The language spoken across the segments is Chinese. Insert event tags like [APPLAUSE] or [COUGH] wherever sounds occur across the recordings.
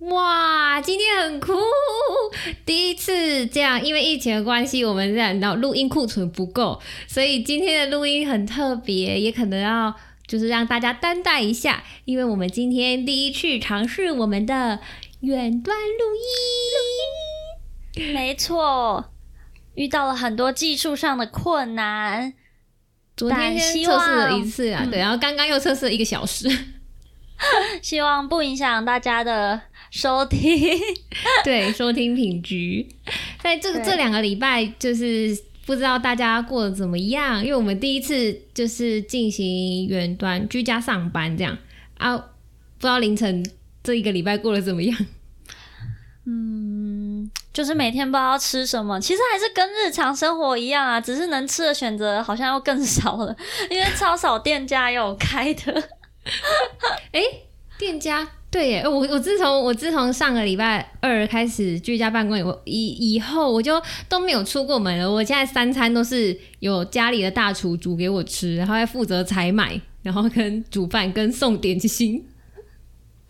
哇，今天很酷，第一次这样，因为疫情的关系，我们这样然后录音库存不够，所以今天的录音很特别，也可能要就是让大家担待一下，因为我们今天第一次尝试我们的远端录音，没错，遇到了很多技术上的困难，昨天先测试了一次啊，对，然后刚刚又测试了一个小时，[LAUGHS] 希望不影响大家的。收听，对收听品局，在这个这两个礼拜，就是不知道大家过得怎么样，因为我们第一次就是进行远端居家上班这样啊，不知道凌晨这一个礼拜过得怎么样？嗯，就是每天不知道吃什么，其实还是跟日常生活一样啊，只是能吃的选择好像要更少了，因为超少店家有开的。[LAUGHS] 哎，店家。对耶，我我自从我自从上个礼拜二开始居家办公以以以后，我就都没有出过门了。我现在三餐都是有家里的大厨煮给我吃，然后还负责采买，然后跟煮饭跟送点心。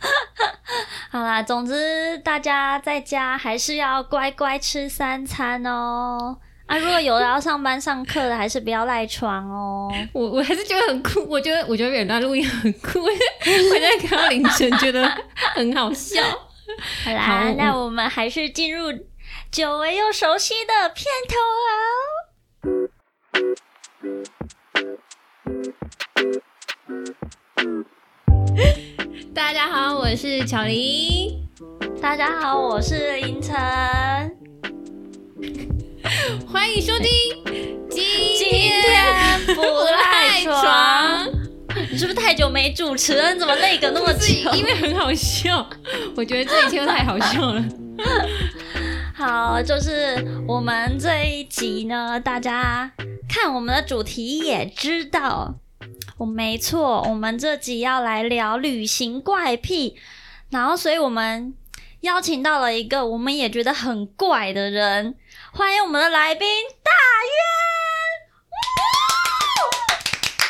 [LAUGHS] 好啦，总之大家在家还是要乖乖吃三餐哦。啊，如果有的要上班上课的，还是不要赖床哦。[LAUGHS] 我我还是觉得很酷，我觉得我觉得远端录音很酷，[LAUGHS] 我在看到凌晨觉得很好笑。[LAUGHS] 好啦，那我们还是进入久违又熟悉的片头哦。大家好，我是巧玲。大家好，我是凌晨。欢迎收听，今天不赖床。你是不是太久没主持了？怎么那个那么久？因为很好笑，我觉得这一切都太好笑了。好，就是我们这一集呢，大家看我们的主题也知道，我没错，我们这集要来聊旅行怪癖，然后所以我们邀请到了一个我们也觉得很怪的人。欢迎我们的来宾大渊。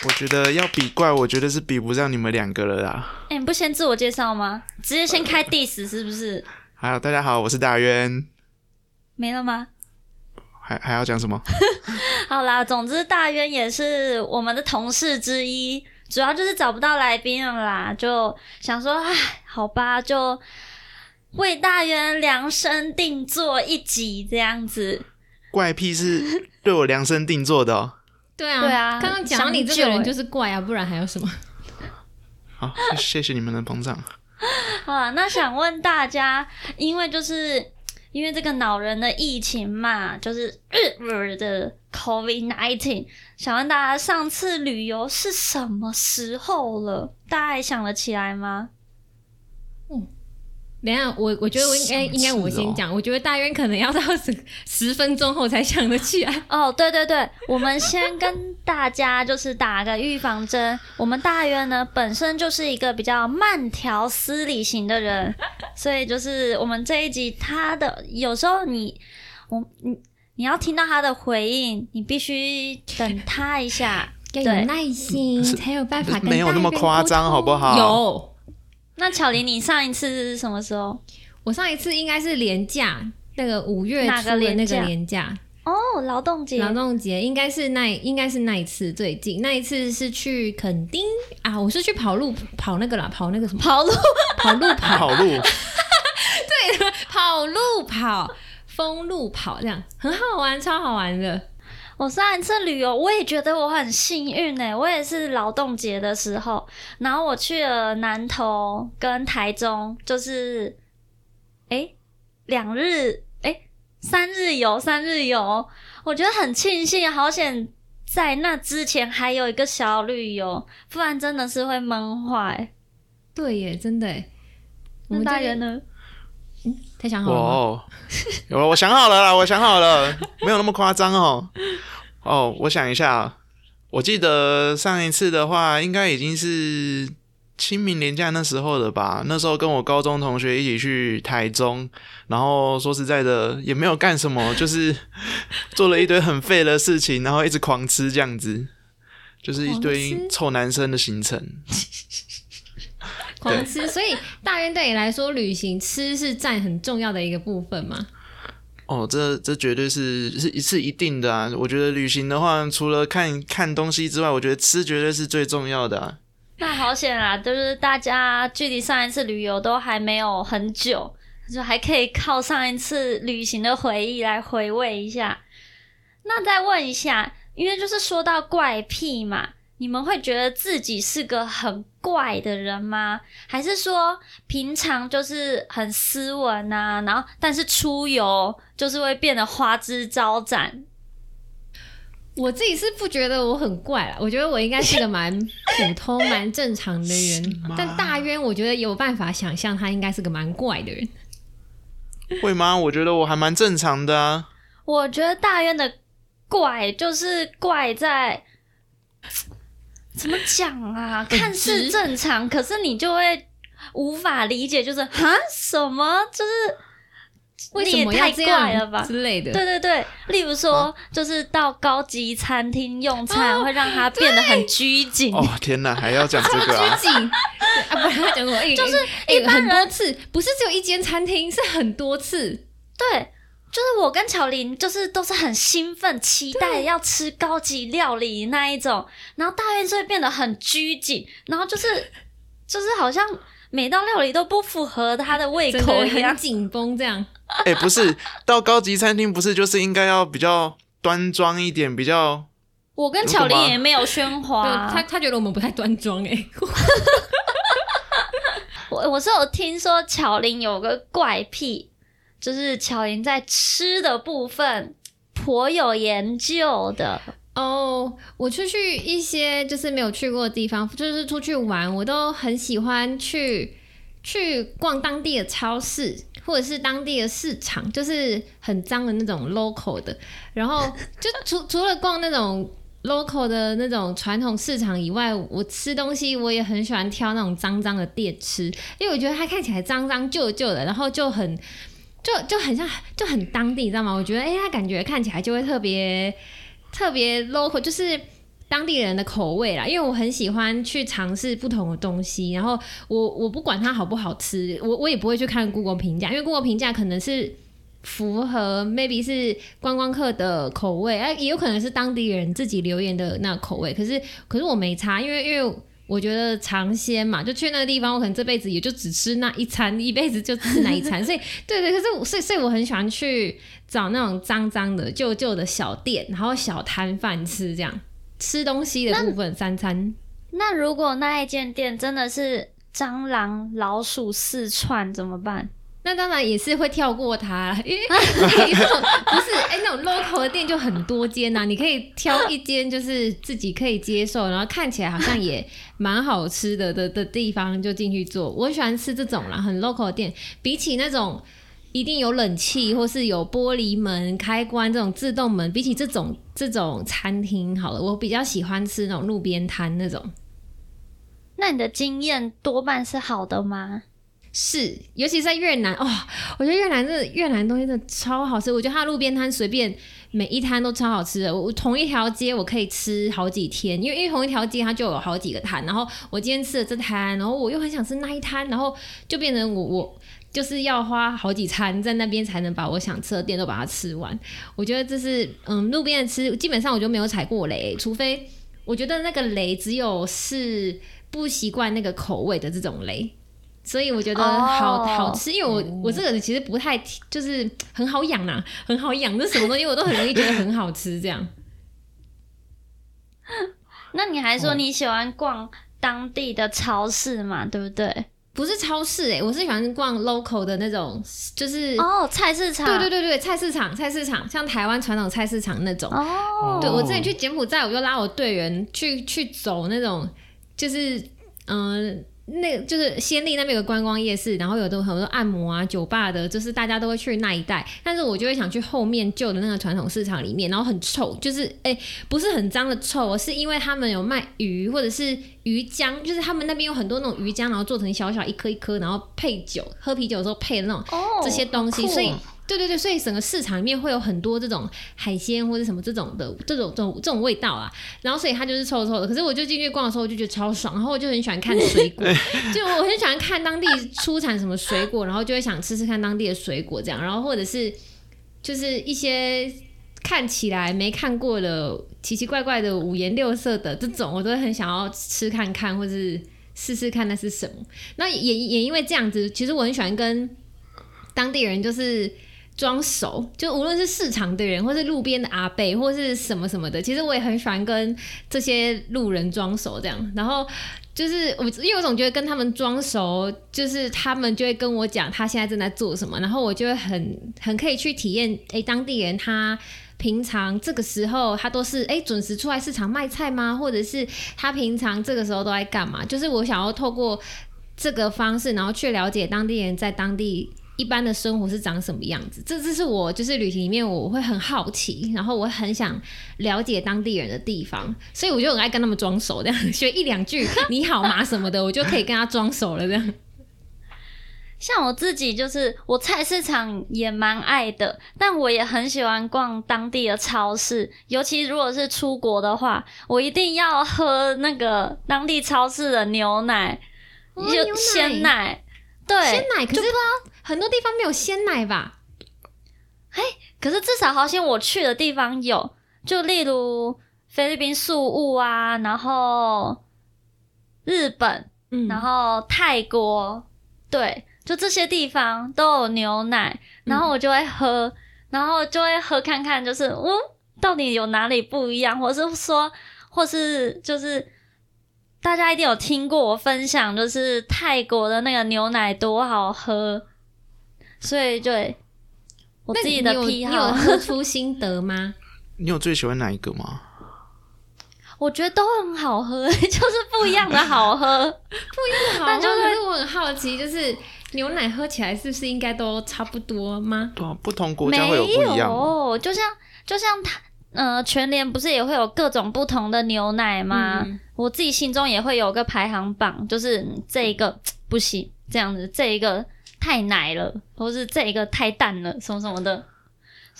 我觉得要比怪，我觉得是比不上你们两个了啦。哎，你不先自我介绍吗？直接先开 diss 是不是？还有大家好，我是大渊。没了吗？还还要讲什么？[LAUGHS] 好啦，总之大渊也是我们的同事之一，主要就是找不到来宾了啦，就想说，唉，好吧，就。为大元量身定做一集这样子，怪癖是对我量身定做的哦。对啊，对啊，刚刚讲你这个人就是怪啊，不然还有什么？好，谢谢你们的捧场。好了，那想问大家，因为就是因为这个恼人的疫情嘛，就是日的 COVID nineteen，想问大家上次旅游是什么时候了？大家还想得起来吗？嗯。等下，我我觉得我应该应该我先讲，我觉得大渊可能要到十十分钟后才想得起来。哦，对对对，我们先跟大家就是打个预防针，我们大渊呢本身就是一个比较慢条斯理型的人，[LAUGHS] 所以就是我们这一集他的有时候你我你你要听到他的回应，你必须等他一下，要有耐心才有办法。没有那么夸张，好不好？有。那巧玲，你上一次是什么时候？我上一次应该是年假，那个五月初的那个年假？哦，劳动节，劳动节应该是那应该是那一次最近，那一次是去垦丁啊，我是去跑路跑那个啦，跑那个什么跑路。[LAUGHS] 跑路跑。跑路，[LAUGHS] 对，跑路跑封路跑这样很好玩，超好玩的。我上一次旅游，我也觉得我很幸运呢。我也是劳动节的时候，然后我去了南投跟台中，就是哎两日哎三日游三日游，我觉得很庆幸，好险在那之前还有一个小旅游，不然真的是会闷坏。对耶，真的。我们大人呢？嗯，他想好了。有，我想好了啦，我想好了，没有那么夸张哦。哦，我想一下，我记得上一次的话，应该已经是清明年假那时候了吧？那时候跟我高中同学一起去台中，然后说实在的，也没有干什么，就是做了一堆很废的事情，然后一直狂吃这样子，就是一堆臭男生的行程。狂吃。所以大渊对你来说，旅行吃是占很重要的一个部分嘛？哦，这这绝对是是是一定的啊！我觉得旅行的话，除了看看东西之外，我觉得吃绝对是最重要的啊。那好险啊！就是大家距离上一次旅游都还没有很久，就还可以靠上一次旅行的回忆来回味一下。那再问一下，因为就是说到怪癖嘛，你们会觉得自己是个很怪的人吗？还是说平常就是很斯文啊，然后但是出游就是会变得花枝招展？我自己是不觉得我很怪啦，我觉得我应该是个蛮普通、[LAUGHS] 蛮正常的人。但大渊，我觉得有办法想象他应该是个蛮怪的人。[LAUGHS] 会吗？我觉得我还蛮正常的啊。我觉得大渊的怪就是怪在怎么讲啊？看似正常，可是你就会无法理解，就是啊什么就是。为什么太怪了吧之类的？对对对，例如说，就是到高级餐厅用餐，会让他变得很拘谨。哦天哪，还要讲这个啊？[LAUGHS] 拘谨啊，不然他讲什么？就是一般很多次，不是只有一间餐厅，是很多次。对，就是我跟巧玲，就是都是很兴奋、期待要吃高级料理那一种，然后大院就会变得很拘谨，然后就是就是好像每道料理都不符合他的胃口一样，紧绷这样。哎，不是到高级餐厅，不是就是应该要比较端庄一点，比较。我跟巧玲也没有喧哗，他他觉得我们不太端庄哎。[LAUGHS] 我我是有听说巧玲有个怪癖，就是巧莹在吃的部分颇有研究的哦。我出去一些就是没有去过的地方，就是出去玩，我都很喜欢去去逛当地的超市。或者是当地的市场，就是很脏的那种 local 的，然后就除 [LAUGHS] 除了逛那种 local 的那种传统市场以外，我吃东西我也很喜欢挑那种脏脏的店吃，因为我觉得它看起来脏脏旧旧的，然后就很就就很像就很当地，你知道吗？我觉得哎，它感觉看起来就会特别特别 local，就是。当地人的口味啦，因为我很喜欢去尝试不同的东西，然后我我不管它好不好吃，我我也不会去看 Google 评价，因为 Google 评价可能是符合 maybe 是观光客的口味，哎，也有可能是当地人自己留言的那口味，可是可是我没差，因为因为我觉得尝鲜嘛，就去那个地方，我可能这辈子也就只吃那一餐，一辈子就吃那一餐，[LAUGHS] 所以对对，可是所以所以我很喜欢去找那种脏脏的旧旧的小店，然后小摊贩吃这样。吃东西的部分，三餐。那如果那一间店真的是蟑螂、老鼠四串怎么办？那当然也是会跳过它，[LAUGHS] 因为不是哎，那种 local 的店就很多间呐，你可以挑一间就是自己可以接受，然后看起来好像也蛮好吃的的的地方就进去做。我喜欢吃这种啦，很 local 的店，比起那种。一定有冷气，或是有玻璃门开关这种自动门。比起这种这种餐厅，好了，我比较喜欢吃那种路边摊那种。那你的经验多半是好的吗？是，尤其在越南哦，我觉得越南这越南东西真的超好吃。我觉得它路边摊随便每一摊都超好吃的。我同一条街我可以吃好几天，因为因为同一条街它就有好几个摊。然后我今天吃了这摊，然后我又很想吃那一摊，然后就变成我我。就是要花好几餐在那边才能把我想吃的店都把它吃完。我觉得这是嗯，路边的吃基本上我就没有踩过雷，除非我觉得那个雷只有是不习惯那个口味的这种雷。所以我觉得好好吃，因为我我这个人其实不太就是很好养呐，很好养，那什么东西我都很容易觉得很好吃这样。[LAUGHS] 那你还说你喜欢逛当地的超市嘛？对不对？不是超市哎，我是喜欢逛 local 的那种，就是哦菜市场，对对对对，菜市场菜市场，像台湾传统菜市场那种。哦，对我之前去柬埔寨，我就拉我队员去去走那种，就是嗯。那就是先立那边有个观光夜市，然后有的很多按摩啊、酒吧的，就是大家都会去那一带。但是我就会想去后面旧的那个传统市场里面，然后很臭，就是哎，不是很脏的臭，是因为他们有卖鱼或者是鱼浆，就是他们那边有很多那种鱼浆，然后做成小小一颗一颗，然后配酒，喝啤酒的时候配的那种这些东西，所以。对对对，所以整个市场里面会有很多这种海鲜或者什么这种的这种这种这种味道啊，然后所以它就是臭臭的。可是我就进去逛的时候，我就觉得超爽，然后我就很喜欢看水果，[LAUGHS] 就我很喜欢看当地出产什么水果，然后就会想吃吃看当地的水果这样，然后或者是就是一些看起来没看过的奇奇怪怪的五颜六色的这种，我都会很想要吃看看，或是试试看那是什么。那也也因为这样子，其实我很喜欢跟当地人就是。装熟，就无论是市场的人，或是路边的阿贝，或是什么什么的，其实我也很喜欢跟这些路人装熟这样。然后就是我，因为我总觉得跟他们装熟，就是他们就会跟我讲他现在正在做什么，然后我就会很很可以去体验。诶，当地人他平常这个时候他都是诶准时出来市场卖菜吗？或者是他平常这个时候都在干嘛？就是我想要透过这个方式，然后去了解当地人在当地。一般的生活是长什么样子？这这是我就是旅行里面我会很好奇，然后我很想了解当地人的地方，所以我就很爱跟他们装熟，这样 [LAUGHS] 学一两句 [LAUGHS] 你好吗什么的，我就可以跟他装熟了。这样，像我自己就是我菜市场也蛮爱的，但我也很喜欢逛当地的超市，尤其如果是出国的话，我一定要喝那个当地超市的牛奶，就鲜奶。对，鲜奶可是很多地方没有鲜奶吧？哎，可是至少好像我去的地方有，就例如菲律宾宿务啊，然后日本，嗯，然后泰国，对，就这些地方都有牛奶，然后我就会喝，然后就会喝看看，就是嗯，到底有哪里不一样，或是说，或是就是。大家一定有听过我分享，就是泰国的那个牛奶多好喝，所以对我自己的癖好，你有喝出心得吗？[LAUGHS] 你有最喜欢哪一个吗？我觉得都很好喝，[LAUGHS] 就是不一样的好喝，[LAUGHS] 不一样的好喝。但就是我很好奇，就是牛奶喝起来是不是应该都差不多吗？对，不同国家会有不一样。就像就像它。呃，全联不是也会有各种不同的牛奶吗？我自己心中也会有个排行榜，就是这一个 [TSK] 不行，这样子，这一个太奶了，或是这一个太淡了，什么什么的。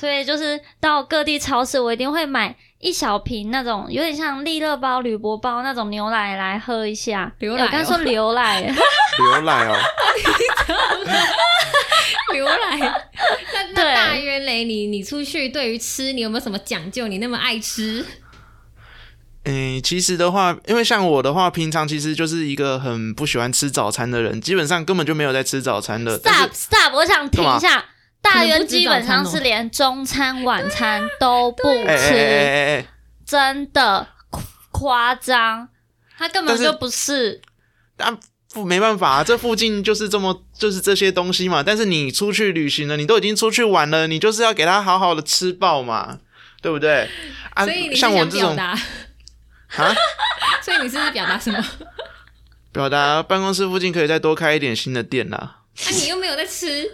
所以就是到各地超市，我一定会买一小瓶那种有点像利乐包、铝箔包那种牛奶来喝一下。牛奶，我刚说 [LAUGHS] 牛奶，牛奶哦。[LAUGHS] 牛奶，[LAUGHS] 那那大约雷，你你出去对于吃，你有没有什么讲究？你那么爱吃？嗯，其实的话，因为像我的话，平常其实就是一个很不喜欢吃早餐的人，基本上根本就没有在吃早餐的。Stop Stop，我想停一下。大约基本上是连中餐、晚餐都不吃，[LAUGHS] 真的夸张，他根本就不是。但不没办法啊，这附近就是这么就是这些东西嘛。但是你出去旅行了，你都已经出去玩了，你就是要给他好好的吃饱嘛，对不对？啊，像我这种啊，所以你是不 [LAUGHS] 是表达什么？表达办公室附近可以再多开一点新的店啦。啊，你又没有在吃。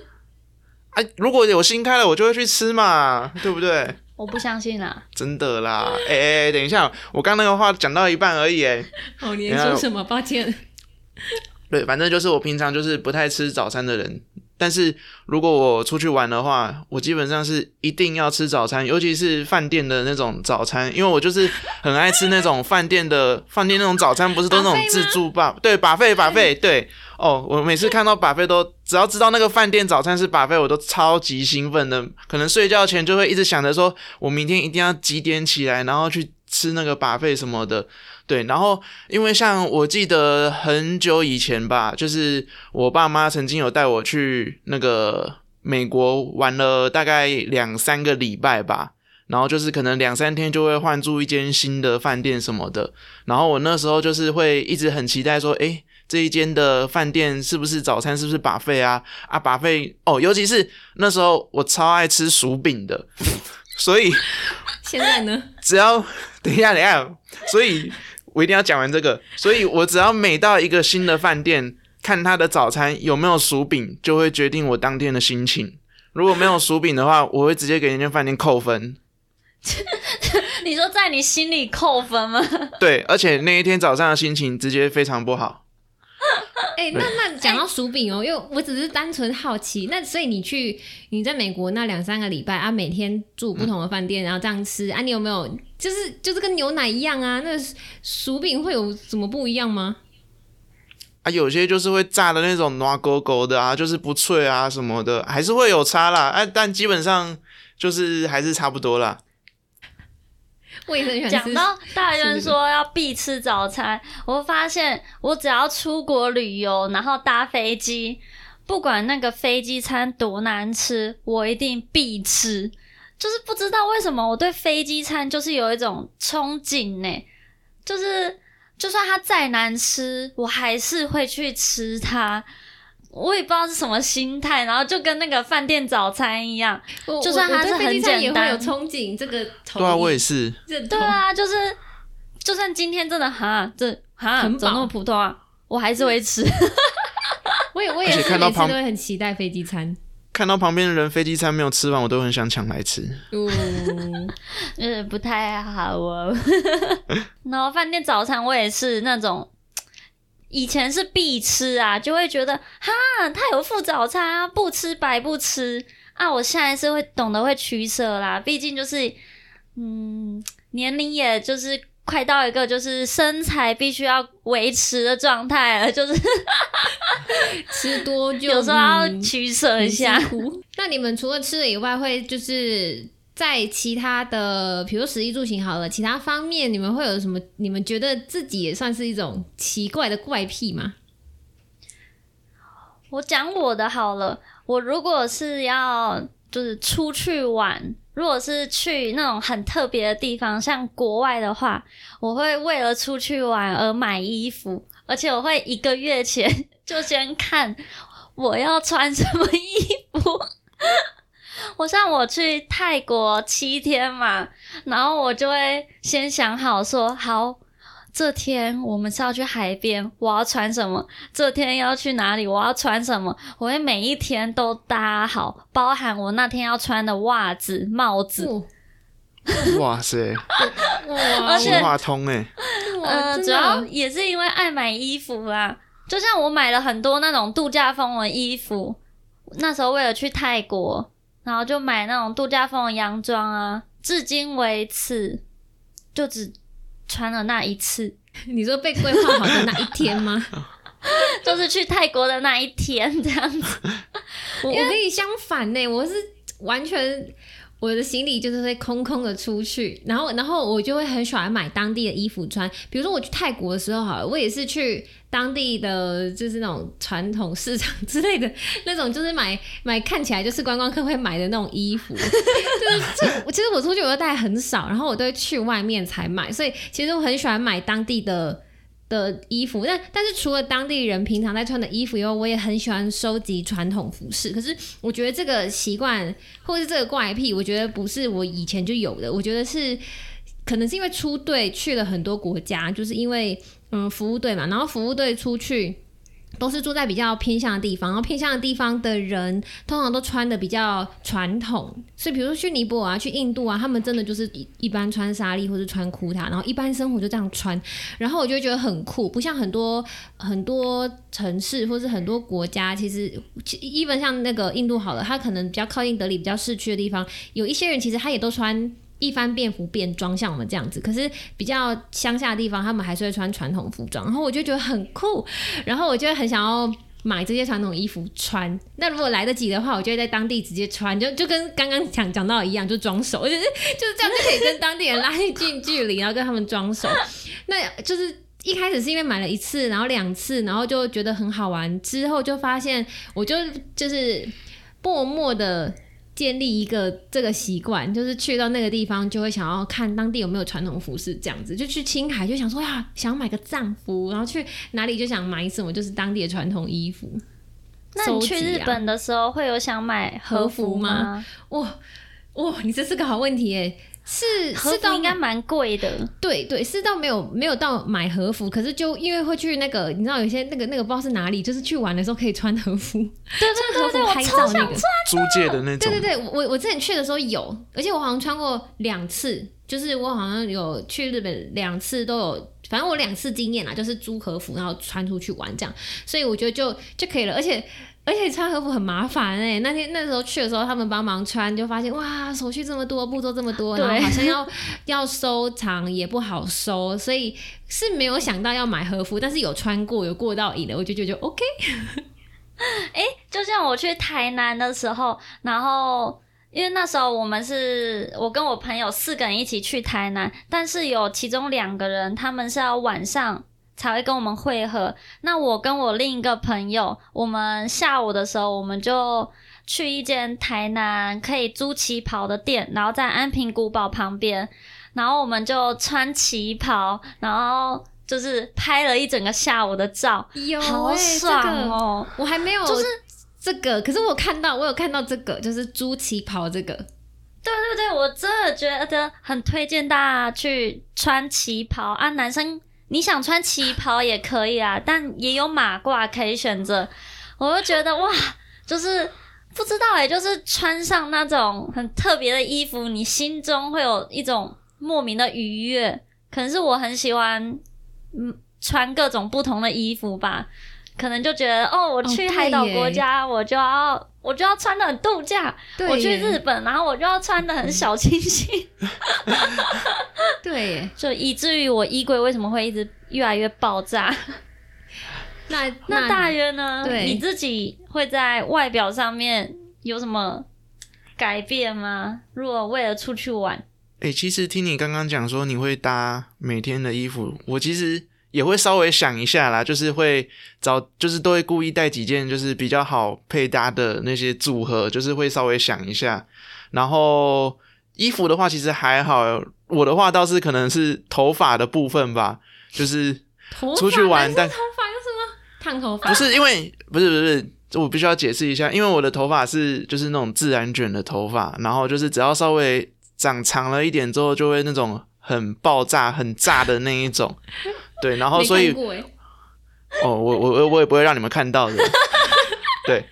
哎，如果有新开了，我就会去吃嘛，[LAUGHS] 对不对？我不相信啦，真的啦。哎哎，等一下，我刚那个话讲到一半而已。哎，[LAUGHS] 哦，你说什么？抱歉。[LAUGHS] 对，反正就是我平常就是不太吃早餐的人，但是如果我出去玩的话，我基本上是一定要吃早餐，尤其是饭店的那种早餐，因为我就是很爱吃那种饭店的饭店那种早餐，不是都那种自助吧？对，把费把费，对。哦，我每次看到把费都只要知道那个饭店早餐是把费，我都超级兴奋的，可能睡觉前就会一直想着说，我明天一定要几点起来，然后去吃那个把费什么的。对，然后因为像我记得很久以前吧，就是我爸妈曾经有带我去那个美国玩了大概两三个礼拜吧，然后就是可能两三天就会换住一间新的饭店什么的，然后我那时候就是会一直很期待说，诶，这一间的饭店是不是早餐是不是把费啊？啊，把费哦，尤其是那时候我超爱吃薯饼的，[LAUGHS] 所以现在呢，只要等一下，等一下，所以。我一定要讲完这个，所以我只要每到一个新的饭店，看他的早餐有没有薯饼，就会决定我当天的心情。如果没有薯饼的话，我会直接给那间饭店扣分。[LAUGHS] 你说在你心里扣分吗？对，而且那一天早上的心情直接非常不好。[LAUGHS] 哎、那那讲到薯饼哦，因为我只是单纯好奇，那所以你去你在美国那两三个礼拜啊，每天住不同的饭店，然后这样吃啊，你有没有就是就是跟牛奶一样啊？那薯饼会有什么不一样吗？啊，有些就是会炸的那种软勾勾的啊，就是不脆啊什么的，还是会有差啦。哎、但基本上就是还是差不多啦。讲到大人说要必吃早餐，我发现我只要出国旅游，然后搭飞机，不管那个飞机餐多难吃，我一定必吃。就是不知道为什么我对飞机餐就是有一种憧憬呢，就是就算它再难吃，我还是会去吃它。我也不知道是什么心态，然后就跟那个饭店早餐一样，就算它是我我对飞机餐也会有憧憬，这个同对啊，我也是。认同对啊，就是就算今天真的哈这哈怎么那么普通啊，我还是会吃。[LAUGHS] 我也我也而且是看到旁每次都会很期待飞机餐。看到旁边的人飞机餐没有吃完，我都很想抢来吃。嗯，[LAUGHS] 呃，不太好哦。[LAUGHS] 然后饭店早餐我也是那种，以前是必吃啊，就会觉得哈，他有附早餐啊，不吃白不吃啊。我现在是会懂得会取舍啦，毕竟就是嗯，年龄也就是快到一个就是身材必须要维持的状态了，就是吃多就 [LAUGHS] 有时候要嗯取舍一下。那你们除了吃的以外，会就是在其他的，比如食衣住行好了，其他方面你们会有什么？你们觉得自己也算是一种奇怪的怪癖吗？我讲我的好了，我如果是要就是出去玩，如果是去那种很特别的地方，像国外的话，我会为了出去玩而买衣服，而且我会一个月前 [LAUGHS] 就先看我要穿什么衣服。[LAUGHS] 我像我去泰国七天嘛，然后我就会先想好说，好，这天我们是要去海边，我要穿什么？这天要去哪里，我要穿什么？我会每一天都搭好，包含我那天要穿的袜子、帽子。哦 [LAUGHS] 哇塞，哇，而且计划通哎，哇呃，主要也是因为爱买衣服啦。就像我买了很多那种度假风的衣服，那时候为了去泰国，然后就买那种度假风的洋装啊，至今为止就只穿了那一次，[LAUGHS] 你说被规划好的那一天吗？[LAUGHS] 就是去泰国的那一天这样子。[LAUGHS] 我我跟你相反呢，我是完全我的行李就是会空空的出去，然后然后我就会很喜欢买当地的衣服穿。比如说我去泰国的时候，好，我也是去当地的就是那种传统市场 [LAUGHS] 之类的那种，就是买买看起来就是观光客会买的那种衣服。[LAUGHS] 就是这其实我出去我都带很少，然后我都会去外面才买，所以其实我很喜欢买当地的。的衣服，但但是除了当地人平常在穿的衣服以外，我也很喜欢收集传统服饰。可是我觉得这个习惯或是这个怪癖，我觉得不是我以前就有的，我觉得是可能是因为出队去了很多国家，就是因为嗯服务队嘛，然后服务队出去。都是住在比较偏向的地方，然后偏向的地方的人通常都穿的比较传统，所以比如说去尼泊尔啊、去印度啊，他们真的就是一一般穿纱丽或者穿库塔，然后一般生活就这样穿，然后我就觉得很酷，不像很多很多城市或是很多国家，其实其，even 像那个印度好了，它可能比较靠近德里、比较市区的地方，有一些人其实他也都穿。一番便服便装，像我们这样子，可是比较乡下的地方，他们还是会穿传统服装，然后我就觉得很酷，然后我就很想要买这些传统衣服穿。那如果来得及的话，我就会在当地直接穿，就就跟刚刚讲讲到一样，就装熟，就是就是这样就可以跟当地人拉近距离，然后跟他们装熟。那就是一开始是因为买了一次，然后两次，然后就觉得很好玩，之后就发现我就就是默默的。建立一个这个习惯，就是去到那个地方就会想要看当地有没有传统服饰，这样子就去青海就想说呀，想买个藏服，然后去哪里就想买什么，就是当地的传统衣服。那你去日本的时候会有想买和服吗？哇哇，你这是个好问题耶！是和是到服应该蛮贵的。对对，是到没有没有到买和服，可是就因为会去那个，你知道有些那个那个不知道是哪里，就是去玩的时候可以穿和服，对 [LAUGHS] 对对对，我超想穿。租借的那种对对，对，我我之前去的时候有，而且我好像穿过两次，就是我好像有去日本两次都有，反正我两次经验啦，就是租和服然后穿出去玩这样，所以我觉得就就可以了，而且。而且穿和服很麻烦哎、那天那时候去的时候，他们帮忙穿，就发现哇，手续这么多，步骤这么多，然后好像要 [LAUGHS] 要收藏也不好收，所以是没有想到要买和服，但是有穿过，有过到瘾的，我就觉得就 OK。[LAUGHS] 哎就像我去台南的时候，然后因为那时候我们是我跟我朋友四个人一起去台南，但是有其中两个人他们是要晚上才会跟我们会合。那我跟我另一个朋友，我们下午的时候我们就去一间台南可以租旗袍的店，然后在安平古堡旁边，然后我们就穿旗袍，然后就是拍了一整个下午的照，有好欸爽这个哦！我还没有，就是这个，可是我看到，我有看到这个，就是猪旗袍这个，对对对，我真的觉得很推荐大家去穿旗袍啊！男生你想穿旗袍也可以啊，但也有马褂可以选择。我就觉得哇，就是不知道哎、就是穿上那种很特别的衣服，你心中会有一种莫名的愉悦。可能是我很喜欢，嗯，穿各种不同的衣服吧。可能就觉得哦，我去海岛国家，我就要我就要穿的很度假，我去日本，然后我就要穿的很小清新，对耶，[LAUGHS] 就以至于我衣柜为什么会一直越来越爆炸？[LAUGHS] 那 [LAUGHS] 那大约呢？对你自己会在外表上面有什么改变吗？如果为了出去玩，哎、其实听你刚刚讲说你会搭每天的衣服，我其实也会稍微想一下啦，就是会找，就是都会故意带几件就是比较好配搭的那些组合，就是会稍微想一下。然后衣服的话，其实还好，我的话倒是可能是头发的部分吧，就是出去玩但头发有什么烫头发？不是因为不是不是我必须要解释一下，因为我的头发是就是那种自然卷的头发，然后就是只要稍微长长了一点之后，就会那种很爆炸、很炸的那一种。对，然后所以哦，我我我我也不会让你们看到的。对，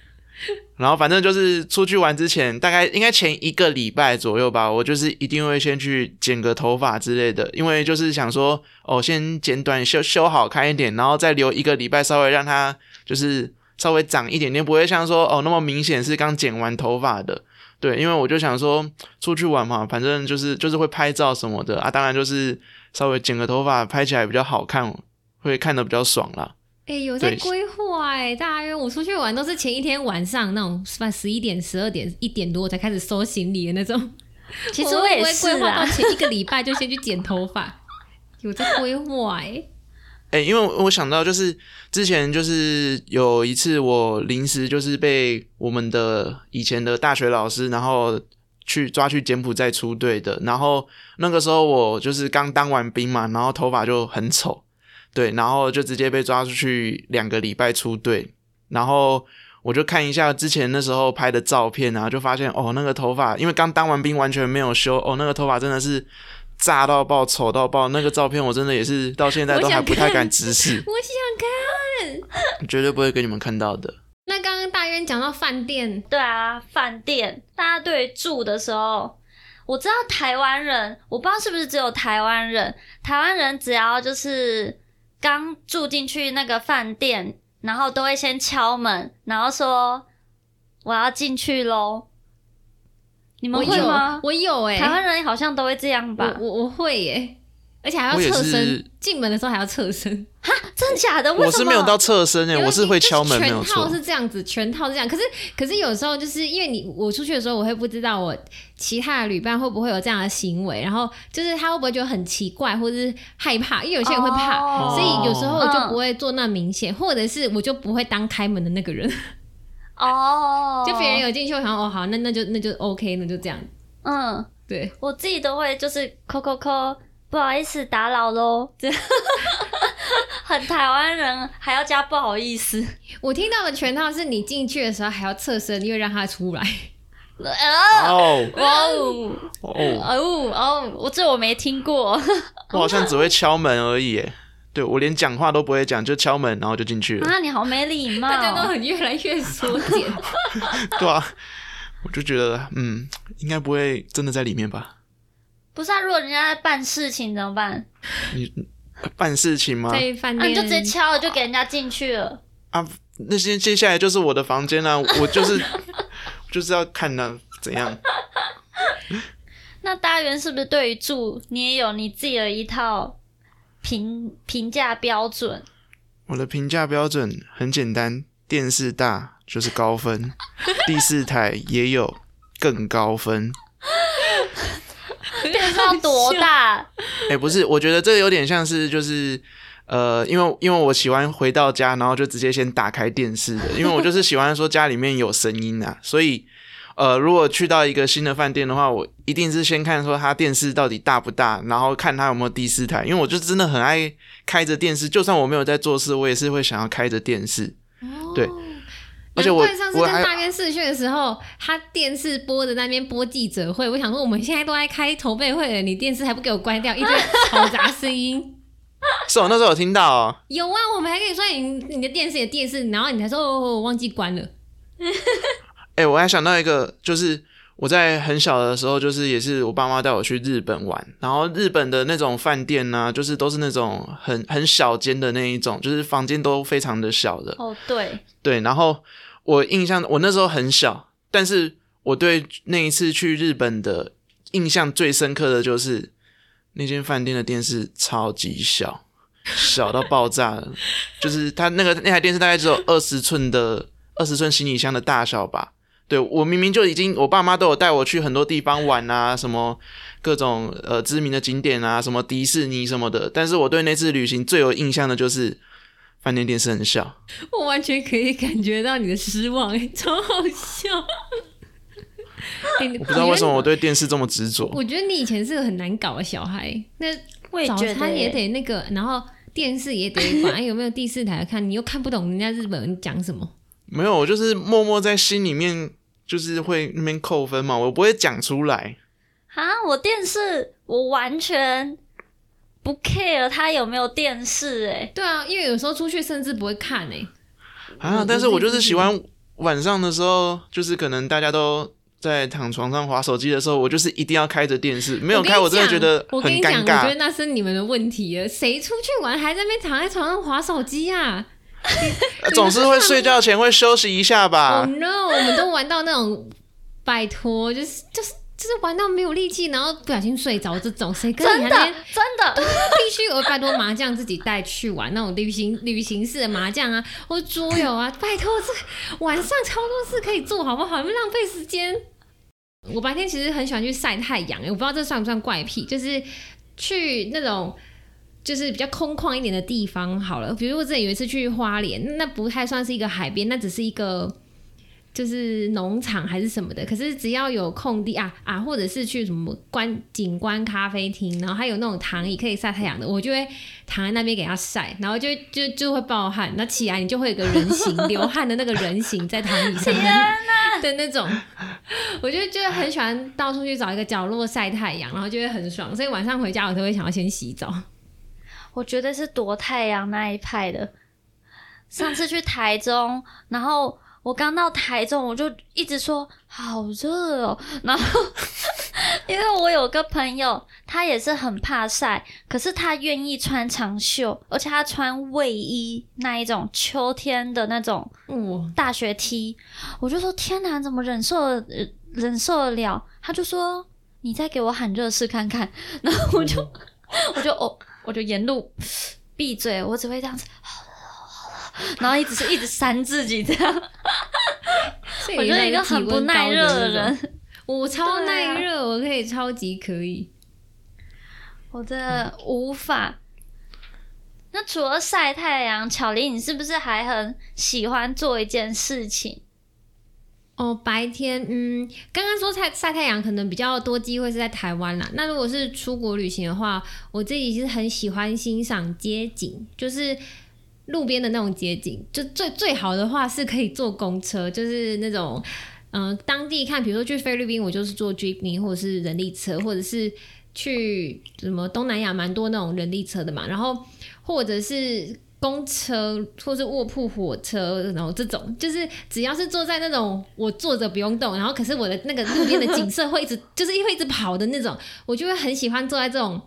然后反正就是出去玩之前，大概应该前一个礼拜左右吧，我就是一定会先去剪个头发之类的，因为就是想说，哦，先剪短修修好看一点，然后再留一个礼拜，稍微让它就是稍微长一点点，不会像说哦那么明显是刚剪完头发的。对，因为我就想说出去玩嘛，反正就是就是会拍照什么的啊，当然就是稍微剪个头发，拍起来比较好看，会看得比较爽啦。哎、有在对规划哎，大约我出去玩都是前一天晚上那种，反十一点、十二点、一点多我才开始收行李的那种。其实我也我会规划到。前一个礼拜就先去剪头发，有在规划哎。哎、因为我想到就是之前就是有一次我临时就是被我们的以前的大学老师，然后去抓去柬埔寨出队的，然后那个时候我就是刚当完兵嘛，然后头发就很丑，对，然后就直接被抓出去两个礼拜出队，然后我就看一下之前那时候拍的照片，然后就发现哦，那个头发因为刚当完兵完全没有修，哦，那个头发真的是。炸到爆，丑到爆！那个照片我真的也是到现在都还不太敢直视。[LAUGHS] 我想看。绝对不会给你们看到的。那刚刚大渊讲到饭店，对啊，饭店，大家对住的时候，我知道台湾人，我不知道是不是只有台湾人，台湾人只要就是刚住进去那个饭店，然后都会先敲门，然后说我要进去喽。你们会吗？我有哎、台湾人好像都会这样吧？我我会耶、而且还要侧身，进门的时候还要侧身。哈真的假的？为什么？我是没有到侧身诶、因为我是会敲门，没有错是全套。是这样子，全套是这样。可是可是有时候就是因为你我出去的时候，我会不知道我其他的旅伴会不会有这样的行为，然后就是他会不会觉得很奇怪，或者是害怕，因为有些人会怕。哦所以有时候我就嗯不会做那明显，或者是我就不会当开门的那个人，哦，就别人有进去，我想哦好，那那就那就 OK，那就这样。嗯。对，我自己都会就是扣扣扣，不好意思打扰喽，这 [LAUGHS] 很台湾人，还要加不好意思。我听到的全套是你进去的时候还要侧身，因为让他出来。呃，哦哇哦，哦，哦哦，我这我没听过。我好像只会敲门而已耶。对我连讲话都不会讲，就敲门然后就进去了。啊，你好没礼貌。大家都很越来越缩减。[LAUGHS] 对啊，我就觉得嗯，应该不会真的在里面吧？不是啊，如果人家在办事情怎么办？你办事情吗？在饭那、店你就直接敲了，就给人家进去了。啊，那些接下来就是我的房间啊，我就是 [LAUGHS] 就是要看呢怎样。[LAUGHS] 那大元是不是对于住你也有你自己的一套评评价标准？我的评价标准很简单，电视大就是高分，[LAUGHS] 第四台也有更高分。电视要多大？哎、不是，我觉得这个有点像是就是。呃，因为因为我喜欢回到家，然后就直接先打开电视的，因为我就是喜欢说家里面有声音啊，所以呃，如果去到一个新的饭店的话，我一定是先看说它电视到底大不大，然后看它有没有第四台，因为我就真的很爱开着电视，就算我没有在做事，我也是会想要开着电视。对而且我难怪上次我还跟大边试训的时候，他电视播的那边播记者会，我想说我们现在都在开筹备会了，你电视还不给我关掉，一堆嘈杂声音。是我那时候有听到哦，有啊，我们还跟你说你你的电视也电视，然后你才说哦，我忘记关了。哎、我还想到一个，就是我在很小的时候，就是也是我爸妈带我去日本玩，然后日本的那种饭店呢、就是都是那种很很小间的那一种，就是房间都非常的小的，哦，对，对。然后我印象，我那时候很小，但是我对那一次去日本的印象最深刻的就是那间饭店的电视超级小，小到爆炸了，就是它那个那台电视大概只有二十寸的二十寸行李箱的大小吧。对我明明就已经，我爸妈都有带我去很多地方玩啊，什么各种呃知名的景点啊，什么迪士尼什么的，但是我对那次旅行最有印象的就是饭店电视很小。[LAUGHS] 我完全可以感觉到你的失望，哎，[LAUGHS] 超好笑。哎我不知道为什么我对电视这么执着。我觉得你以前是个很难搞的小孩，那早餐也得那个，然后电视也得管有没有第四台看，你又看不懂人家日本人讲什么。没有，我就是默默在心里面，就是会那边扣分嘛，我不会讲出来。啊，我电视我完全不 care 他有没有电视、哎，对啊，因为有时候出去甚至不会看哎、啊，但是我就是喜欢晚上的时候，就是可能大家都在躺床上划手机的时候，我就是一定要开着电视，没有开我真的觉得很我跟你讲，我觉得。那是你们的问题了。谁出去玩还在那边躺在床上划手机啊呃 [LAUGHS] 总是会睡觉前会休息一下？Oh 吧。no！我们都玩到那种，拜托，就是就是就是玩到没有力气，然后不小心睡着这种，谁跟 [LAUGHS] 真的你真的，[LAUGHS] 必须有拜托麻将自己带去玩那种旅行旅行式的麻将啊，或者桌游啊，拜托这晚上超多事可以做好不好？你们浪费时间。我白天其实很喜欢去晒太阳，我不知道这算不算怪癖，就是去那种就是比较空旷一点的地方好了。比如我之前有一次去花莲，那不太算是一个海边，那只是一个就是农场还是什么的。可是只要有空地啊啊，或者是去什么观景观咖啡厅，然后还有那种躺椅可以晒太阳的，我就会躺在那边给它晒，然后就就就会暴汗。那起来你就会有个人形流汗的那个人形在躺椅上面的那种，我就就很喜欢到处去找一个角落晒太阳，然后就会很爽。所以晚上回家我都会想要先洗澡。我绝对是躲太阳那一派的。上次去台中，然后我刚到台中，我就一直说好热哦。然后因为我有个朋友，他也是很怕晒，可是他愿意穿长袖，而且他穿卫衣那一种秋天的那种，大学 T，我就说天哪，怎么忍受忍受得了？他就说你再给我喊热试看看，然后我就、我就哦，我就沿路闭嘴，我只会这样子，好了好了，然后一直是一直扇自己这样，[LAUGHS] 我就是一个很不耐热的。人，我超耐热，我可以超级可以。我真的无法。那除了晒太阳，巧玲，你是不是还很喜欢做一件事情？哦，白天，嗯，刚刚说晒晒太阳可能比较多机会是在台湾啦。那如果是出国旅行的话，我自己是很喜欢欣赏街景，就是路边的那种街景。就最最好的话是可以坐公车，就是那种嗯、当地看，比如说去菲律宾，我就是坐 j e e p 或者是人力车，或者是去什么东南亚蛮多那种人力车的嘛，然后或者是公车或是卧铺火车，然后这种就是只要是坐在那种我坐着不用动，然后可是我的那个路边的景色会一直就是会一直跑的那种，[LAUGHS] 我就会很喜欢坐在这种。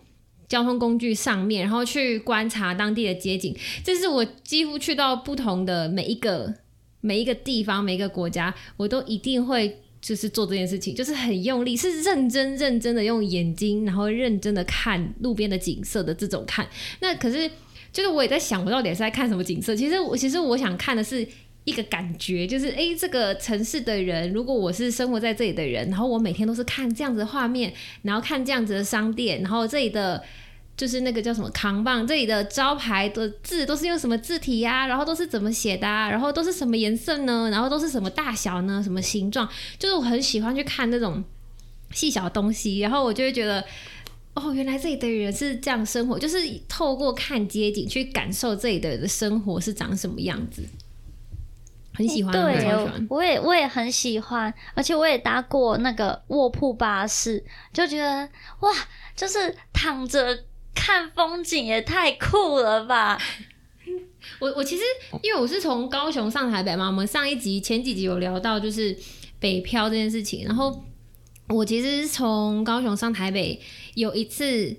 交通工具上面，然后去观察当地的街景，这是我几乎去到不同的每一个每一个地方、每一个国家，我都一定会就是做这件事情，就是很用力，是认真认真的用眼睛，然后认真的看路边的景色的这种看。那可是就是我也在想，我到底是在看什么景色？其实我其实我想看的是。一个感觉就是，诶，这个城市的人，如果我是生活在这里的人，然后我每天都是看这样子的画面，然后看这样子的商店，然后这里的就是那个叫什么扛棒，这里的招牌的字都是用什么字体呀、然后都是怎么写的、啊，然后都是什么颜色呢？然后都是什么大小呢？什么形状？就是我很喜欢去看那种细小的东西，然后我就会觉得。哦，原来这里的人是这样生活，就是透过看街景去感受这里的人的生活是长什么样子。很喜欢，我对。我也我也很喜欢，而且我也搭过那个卧铺巴士，就觉得哇，就是躺着看风景也太酷了吧！[LAUGHS] 我我其实因为我是从高雄上台北嘛，我们上一集前几集有聊到就是北漂这件事情，然后我其实是从高雄上台北有一次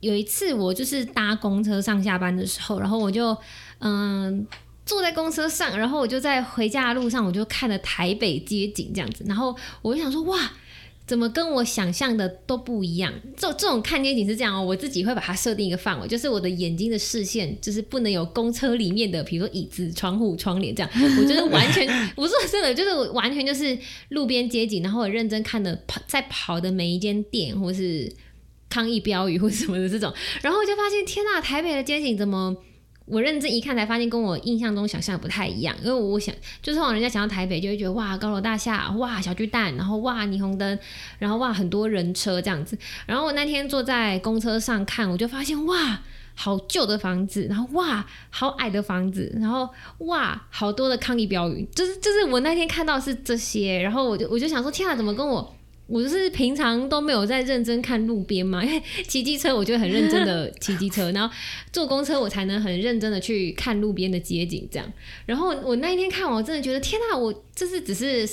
有一次我就是搭公车上下班的时候，然后我就嗯。坐在公车上，然后我就在回家的路上，我就看了台北街景这样子，然后我就想说，哇，怎么跟我想象的都不一样？这这种看街景是这样哦，我自己会把它设定一个范围，就是我的眼睛的视线就是不能有公车里面的，比如说椅子、窗户、窗帘这样。我觉得完全 [LAUGHS] 不是真的，就是我完全就是路边街景，然后我认真看的跑在跑的每一间店，或是抗议标语或什么的这种，[LAUGHS] 然后我就发现，天呐，台北的街景怎么？我认真一看，才发现跟我印象中想象不太一样。因为我想，就是往人家想到台北，就会觉得哇，高楼大厦，哇，小巨蛋，然后哇，霓虹灯，然后哇，很多人车这样子。然后我那天坐在公车上看，我就发现哇，好旧的房子，然后哇，好矮的房子，然后哇，好多的抗议标语，就是就是我那天看到是这些，然后我就我就想说，天啊，怎么跟我我就是平常都没有在认真看路边嘛，因 [LAUGHS] 为骑机车我就很认真的骑机车，然后坐公车我才能很认真的去看路边的街景这样。然后我那一天看，我真的觉得天呐，我这是只是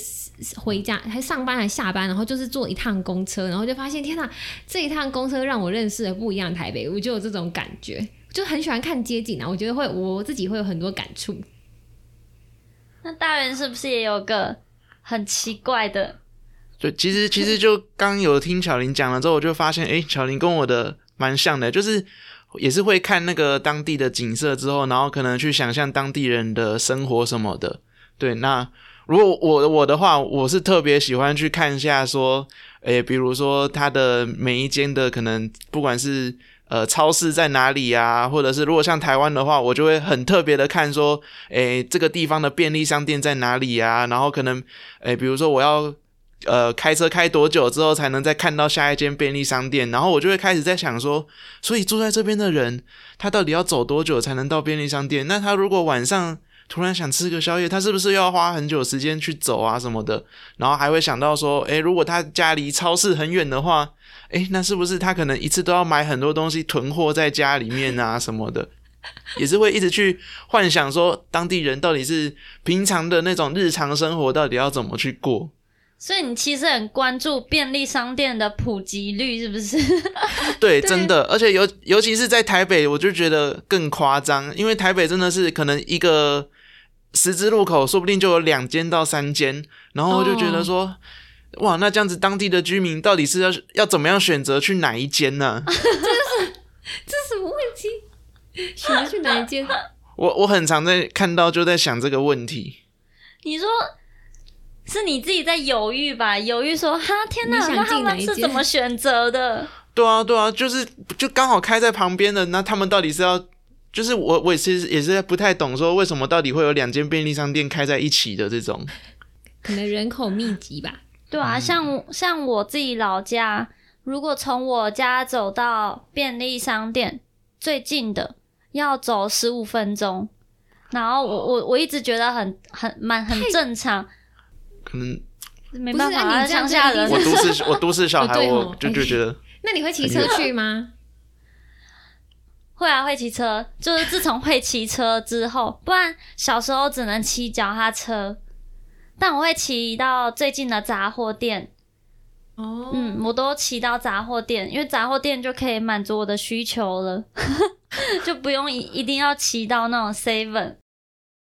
回家还上班还下班，然后就是坐一趟公车，然后就发现天呐，这一趟公车让我认识了不一样的台北，我就有这种感觉，就很喜欢看街景啊，我觉得会我自己会有很多感触。那大人是不是也有个很奇怪的？对，其实其实就刚有听巧玲讲了之后，我就发现，哎，巧玲跟我的蛮像的，就是也是会看那个当地的景色之后，然后可能去想象当地人的生活什么的。对，那如果我我的话，我是特别喜欢去看一下说，诶，比如说它的每一间的可能不管是呃超市在哪里啊，或者是如果像台湾的话，我就会很特别的看说，诶，这个地方的便利商店在哪里啊，然后可能诶，比如说我要。呃，开车开多久之后才能再看到下一间便利商店？然后我就会开始在想说，所以住在这边的人，他到底要走多久才能到便利商店？那他如果晚上突然想吃个宵夜，他是不是又要花很久时间去走啊什么的？然后还会想到说，诶，如果他家离超市很远的话，诶，那是不是他可能一次都要买很多东西囤货在家里面啊什么的？也是会一直去幻想说，当地人到底是平常的那种日常生活到底要怎么去过？所以你其实很关注便利商店的普及率，是不是？[LAUGHS] 对，真的，而且尤尤其是在台北，我就觉得更夸张，因为台北真的是可能一个十字路口，说不定就有两间到三间，然后我就觉得说，哇，那这样子当地的居民到底是要要怎么样选择去哪一间呢？[LAUGHS] 这是什么问题？[LAUGHS] 选择去哪一间？我我很常在看到就在想这个问题。你说是你自己在犹豫吧？犹豫说哈，天哪，那他们是怎么选择的？对啊，对啊，就是就刚好开在旁边的，那他们到底是要？就是我，我也是也是不太懂，说为什么到底会有两间便利商店开在一起的这种。可能人口密集吧。对啊，像像我自己老家，如果从我家走到便利商店最近的要走十五分钟，然后我我我一直觉得很很蛮很正常，可能没不是办法啊，乡下人我都市我都市小孩，我就就觉得那你会骑车去吗？会啊，会骑车，就是自从会骑车之后，不然小时候只能骑脚踏车。但我会骑到最近的杂货店，哦，嗯，我都骑到杂货店，因为杂货店就可以满足我的需求了，[LAUGHS] 就不用一一定要骑到那种 seven。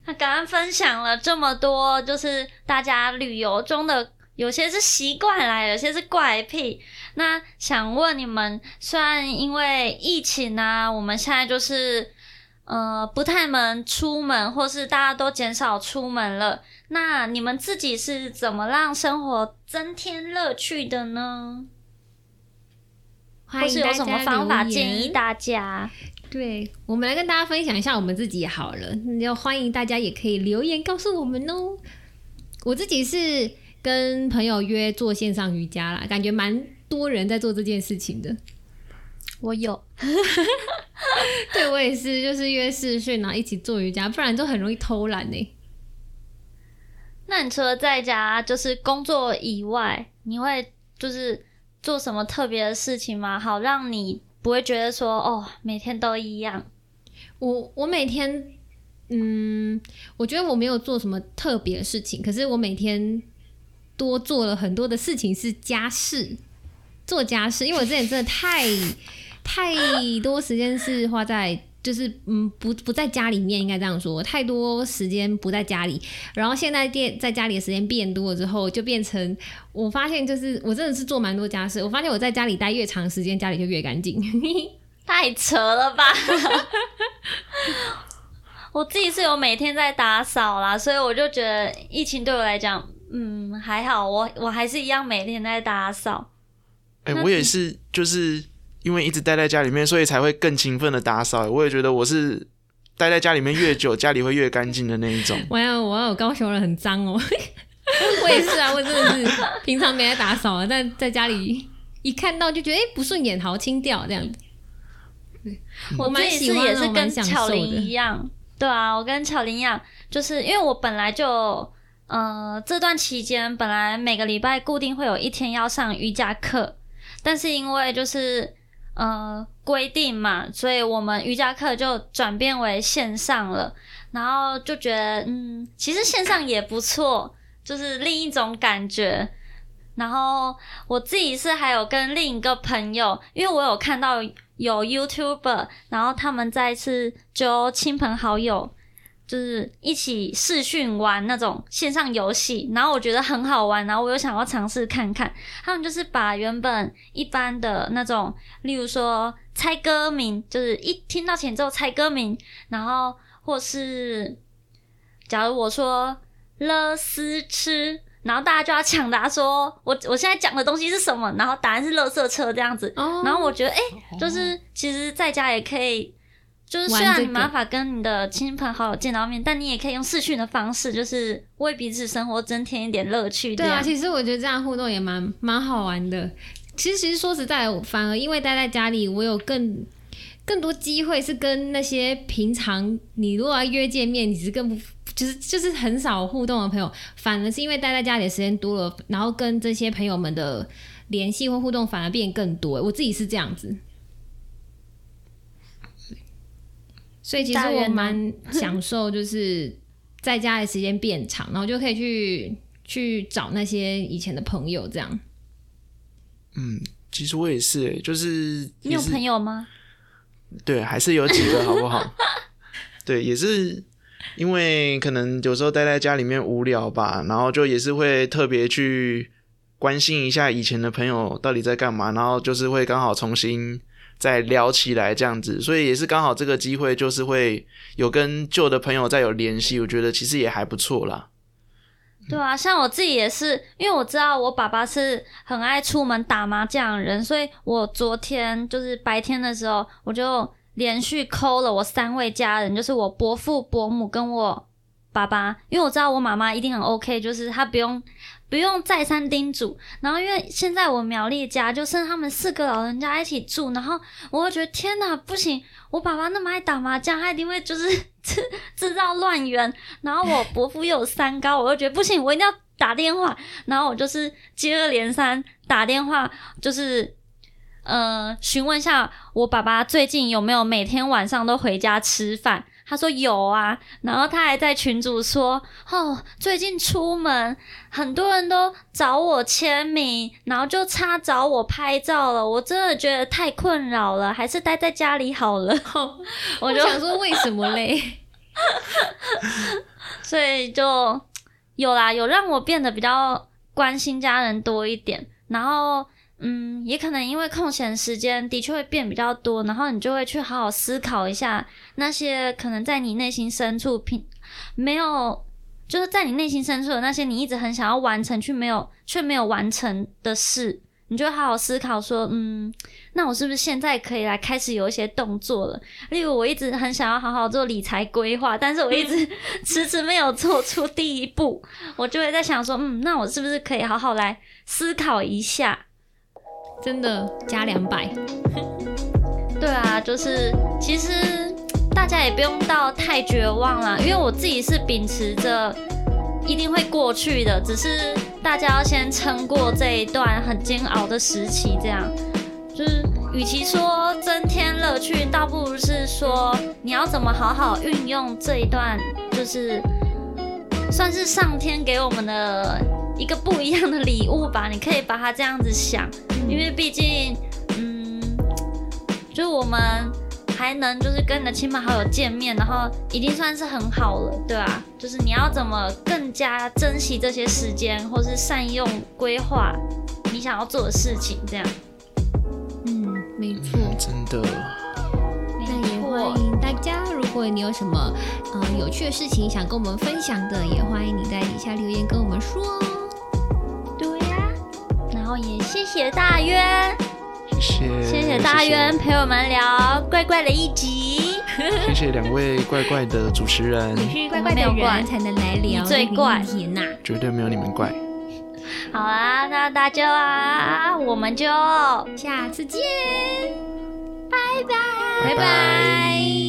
那刚刚分享了这么多，就是大家旅游中的有些是习惯来，有些是怪癖。那想问你们，虽然因为疫情啊，我们现在就是呃不太能出门，或是大家都减少出门了，那你们自己是怎么让生活增添乐趣的呢？或是有什么方法建议大家？对，我们来跟大家分享一下我们自己好了，要欢迎大家也可以留言告诉我们哦。我自己是跟朋友约做线上瑜伽啦，感觉蛮多人在做这件事情的。我有，对我也是，就是约视讯然后一起做瑜伽，不然就很容易偷懒呢。那你除了在家就是工作以外，你会就是做什么特别的事情吗？好让你不会觉得说哦，每天都一样。我我每天，嗯，我觉得我没有做什么特别的事情，可是我每天多做了很多的事情是家事，做家事，因为我之前真的太太多时间是花在。就是嗯，不不在家里面，应该这样说，太多时间不在家里，然后现在电在家里的时间变多了之后，就变成我发现，就是我真的是做蛮多家事。我发现我在家里待越长时间，家里就越干净。[LAUGHS] 太扯了吧！[LAUGHS] 我自己是有每天在打扫啦，所以我就觉得疫情对我来讲，嗯，还好，我我还是一样每天在打扫。哎、那我也是，就是因为一直待在家里面，所以才会更勤奋的打扫。我也觉得我是待在家里面越久，家里会越干净的那一种。[LAUGHS] 我要我要有高雄人很脏哦，[LAUGHS] 我也是啊，我真的是平常没在打扫啊，但在家里一看到就觉得哎、诶不顺眼，好清掉这样子。我蛮自己是也喜欢的是跟巧玲一样，对啊，我跟巧玲一样，就是因为我本来就，呃，这段期间本来每个礼拜固定会有一天要上瑜伽课，但是因为就是呃规定嘛，所以我们瑜伽课就转变为线上了，然后就觉得嗯，其实线上也不错，就是另一种感觉。然后我自己是还有跟另一个朋友，因为我有看到有 YouTuber，然后他们再次就亲朋好友，就是一起视讯玩那种线上游戏，然后我觉得很好玩，然后我又想要尝试看看。他们就是把原本一般的那种，例如说猜歌名，就是一听到前奏猜歌名，然后或是假如我说了思吃。然后大家就要抢答说，我我现在讲的东西是什么？然后答案是垃圾车这样子。哦然后我觉得，哎、就是其实在家也可以，就是虽然你没办法跟你的亲朋好友见到面，但你也可以用视讯的方式，就是为彼此生活增添一点乐趣。对啊，其实我觉得这样互动也蛮蛮好玩的。其实，其实说实在，反而因为待在家里，我有更更多机会是跟那些平常你如果要约见面，你是更不就是就是很少互动的朋友，反而是因为待在家里的时间多了，然后跟这些朋友们的联系或互动反而变更多。我自己是这样子，所以其实我蛮享受，就是在家的时间变长，然后就可以去去找那些以前的朋友，这样。嗯，其实我也是、欸，就是你有朋友吗？对，还是有几个，好不好？[LAUGHS] 对，也是因为可能有时候待在家里面无聊吧，然后就也是会特别去关心一下以前的朋友到底在干嘛，然后就是会刚好重新再聊起来这样子，所以也是刚好这个机会，就是会有跟旧的朋友再有联系，我觉得其实也还不错啦。对啊，像我自己也是，因为我知道我爸爸是很爱出门打麻将的人，所以我昨天就是白天的时候，我就连续扣了我三位家人，就是我伯父、伯母跟我爸爸，因为我知道我妈妈一定很 OK，就是她不用不用再三叮嘱。然后因为现在我苗栗家就剩他们四个老人家一起住，然后我会觉得天哪，不行，我爸爸那么爱打麻将，他一定会就是 [LAUGHS] 制制造乱源。然后我伯父又有三高，我就觉得不行，我一定要打电话，然后我就是接二连三打电话，就是呃询问一下我爸爸最近有没有每天晚上都回家吃饭。他说有啊，然后他还在群主说，哦，最近出门很多人都找我签名，然后就差找我拍照了，我真的觉得太困扰了，还是待在家里好了。[LAUGHS] 我就想说为什么嘞？[LAUGHS] 所以就有啦，有让我变得比较关心家人多一点，然后。嗯，也可能因为空闲时间的确会变比较多，然后你就会去好好思考一下那些可能在你内心深处平没有，就是在你内心深处的那些你一直很想要完成却没有却没有完成的事，你就好好思考说，嗯，那我是不是现在可以来开始有一些动作了？例如我一直很想要好好做理财规划，但是我一直 [LAUGHS] 迟迟没有做出第一步，我就会在想说，嗯，那我是不是可以好好来思考一下？真的加两百，[LAUGHS] 对啊，就是其实大家也不用到太绝望啦，因为我自己是秉持着一定会过去的，只是大家要先撑过这一段很煎熬的时期。这样，就是与其说增添乐趣，倒不如是说你要怎么好好运用这一段，就是算是上天给我们的。一个不一样的礼物吧，你可以把它这样子想，因为毕竟，嗯，就是我们还能就是跟你的亲朋好友见面，然后已经算是很好了，对吧？就是你要怎么更加珍惜这些时间，或是善用规划你想要做的事情，这样。嗯，没错，真的。那也欢迎大家，如果你有什么呃有趣的事情想跟我们分享的，也欢迎你在底下留言跟我们说哦。也谢谢大渊，谢谢谢谢大渊陪我们聊怪怪的一集。[LAUGHS] 谢谢两位怪怪的主持人，你是怪怪的人才能来聊最怪天呐，绝对没有你们怪。好啊，那大家啊，我们就下次见，拜拜，拜拜。